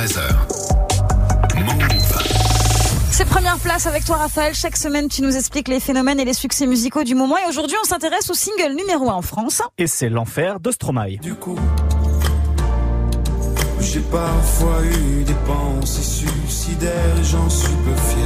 13h. Move. C'est première place avec toi Raphaël. Chaque semaine tu nous expliques les phénomènes et les succès musicaux du moment et aujourd'hui on s'intéresse au single numéro 1 en France. Et c'est l'enfer de Stromae. Du coup, j'ai parfois eu des pensées suicidaires, j'en suis peu fier.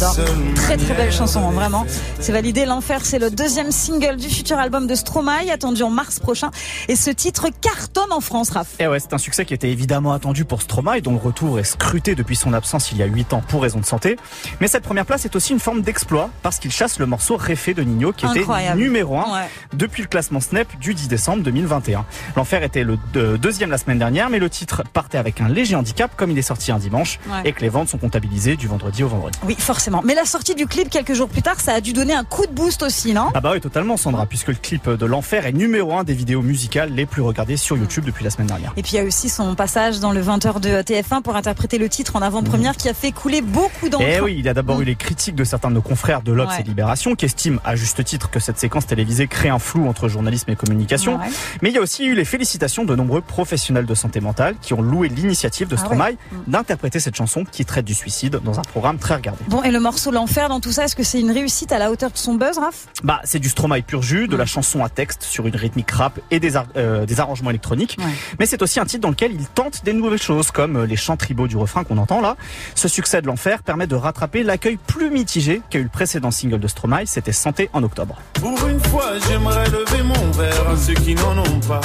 J'adore. Très très belle chanson, hein, vraiment. C'est validé. L'enfer, c'est le deuxième single du futur album de Stromae, attendu en mars prochain. Et ce titre cartonne en France, Raph. Et ouais, c'est un succès qui était évidemment attendu pour Stromae, dont le retour est scruté depuis son absence il y a 8 ans pour raison de santé. Mais cette première place est aussi une forme d'exploit parce qu'il chasse le morceau Réfé de Nino qui Incroyable. était numéro 1 Ouais. depuis le classement Snap du 10 décembre 2021. L'enfer était le deux- deuxième la semaine dernière, mais le titre partait avec un léger handicap comme il est sorti un dimanche Ouais. et que les ventes sont comptabilisées du vendredi au vendredi. Oui, forcément. Mais la sortie du clip quelques jours plus tard, ça a dû donner un coup de boost aussi, non? Ah bah oui, totalement Sandra, puisque le clip de l'enfer est numéro 1 des vidéos musicales les plus regardées sur YouTube depuis la semaine dernière. Et puis il y a aussi son passage dans le 20h de TF1 pour interpréter le titre en avant-première qui a fait couler beaucoup d'encre. Eh oui, il y a d'abord eu les critiques de certains de nos confrères de l'Obs Ouais. et Libération qui estiment à juste titre que cette séquence télévisée crée un flou entre journalisme et communication. Ouais. Mais il y a aussi eu les félicitations de nombreux professionnels de santé mentale qui ont loué l'initiative de Ah Stromae ouais. d'interpréter cette chanson qui traite du suicide dans un programme très regardé. Bon, et le morceau L'Enfer dans tout ça, est-ce que c'est une réussite à la hauteur de son buzz, Raph? Bah, c'est du Stromae pur jus, de la chanson à texte sur une rythmique rap et des, ar- euh, des arrangements électroniques. Ouais. Mais c'est aussi un titre dans lequel il tente des nouvelles choses, comme euh, les chants tribaux du refrain qu'on entend là. Ce succès de l'enfer permet de rattraper l'accueil plus mitigé qu'a eu le précédent single de Stromae, c'était Santé en octobre. Pour une fois, j'aimerais lever mon verre à ceux qui n'en ont pas.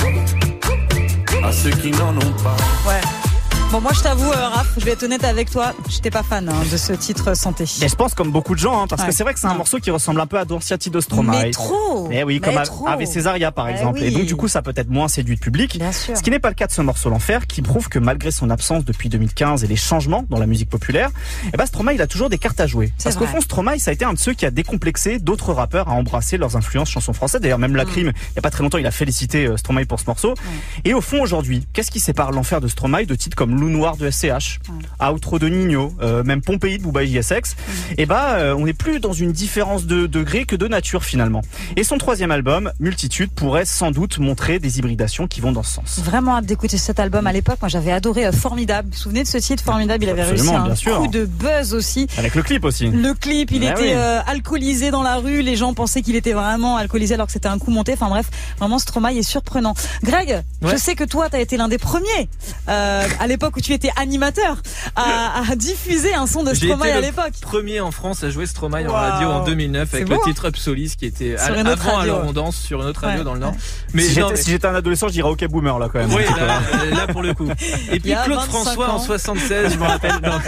À ceux qui n'en ont pas. Ouais. Bon, moi je t'avoue, euh, Raph, je vais être honnête avec toi, j'étais pas fan hein, de ce titre Santé. Et je pense comme beaucoup de gens, hein, parce Ouais. que c'est vrai que c'est un morceau qui ressemble un peu à Dorciati de Stromae. Mais trop Eh oui, Mais comme a- trop. Ave Césaria par Eh exemple. Et donc du coup, ça peut être moins séduit le public. Bien sûr. Ce qui n'est pas le cas de ce morceau L'Enfer, qui prouve que malgré son absence depuis 2015 et les changements dans la musique populaire, eh ben Stromae il a toujours des cartes à jouer. Parce qu'au fond, Stromae, ça a été un de ceux qui a décomplexé d'autres rappeurs à embrasser leurs influences chansons françaises. D'ailleurs, même Mm. la crime, il y a pas très longtemps, il a félicité euh, Stromae pour ce morceau. Et au fond, aujourd'hui, qu'est-ce qui sépare l'enfer de Stromae de titres comme Loup Noir de SCH, Outro de Nino, euh, même Pompéi de Booba JSX Et bah, euh, on n'est plus dans une différence de degré que de nature finalement. Et son troisième album, Multitude, pourrait sans doute montrer des hybridations qui vont dans ce sens. Vraiment hâte d'écouter cet album à l'époque. Moi, j'avais adoré euh, Formidable. Vous vous souvenez de ce titre Formidable? Il avait Absolument, réussi bien un sûr. coup de buzz aussi. Avec le clip aussi. Le clip, il Ah était oui. euh, alcoolisé dans la rue. Les gens pensaient qu'il était vraiment alcoolisé alors que c'était un coup monté. Enfin bref, vraiment Stromae est surprenant. Greg, je sais que toi, tu as été l'un des premiers euh, à l'époque où tu étais animateur à, à diffuser un son de Stromae été à l'époque. Premier en France à jouer Stromae en radio en 2009 C'est avec beau, le hein titre Upsolis qui était Sur à- une autre avant radio. alors on danse sur une autre radio Ouais, dans le Nord. Mais si j'étais mais- si j'étais un adolescent, je dirais OK Boomer là quand même. Oui, là, euh, là, pour le coup. Et puis Claude 25 François ans. en 76, je me rappelle. Non, non,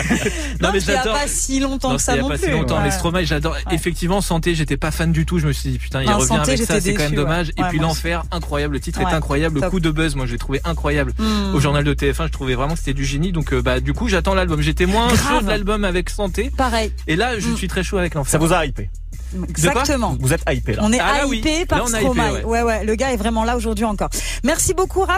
Non, mais j'adore. pas si longtemps Non, que ça non pas plus. si longtemps, mais. Stromae, j'adore. Effectivement, Santé, j'étais pas fan du tout. Je me suis dit, putain, il revient avec ça, c'est quand même dommage. Et puis l'enfer, incroyable. Le titre est incroyable. Le coup de buzz, moi, je l'ai trouvé incroyable. Hmm. Au journal de TF1, je trouvais vraiment du génie. Donc, euh, bah, du coup, j'attends l'album. J'étais moins Grave. chaud de l'album avec Santé. Pareil, Et là, je Mm. suis très chaud avec l'enfer. Ça vous a hypé. exactement. Vous êtes hypé là. On est Ah là, oui. hypé par Là, on a hypé, Stromae. ouais. ouais, ouais, le gars est vraiment là aujourd'hui encore. Merci beaucoup, Raph.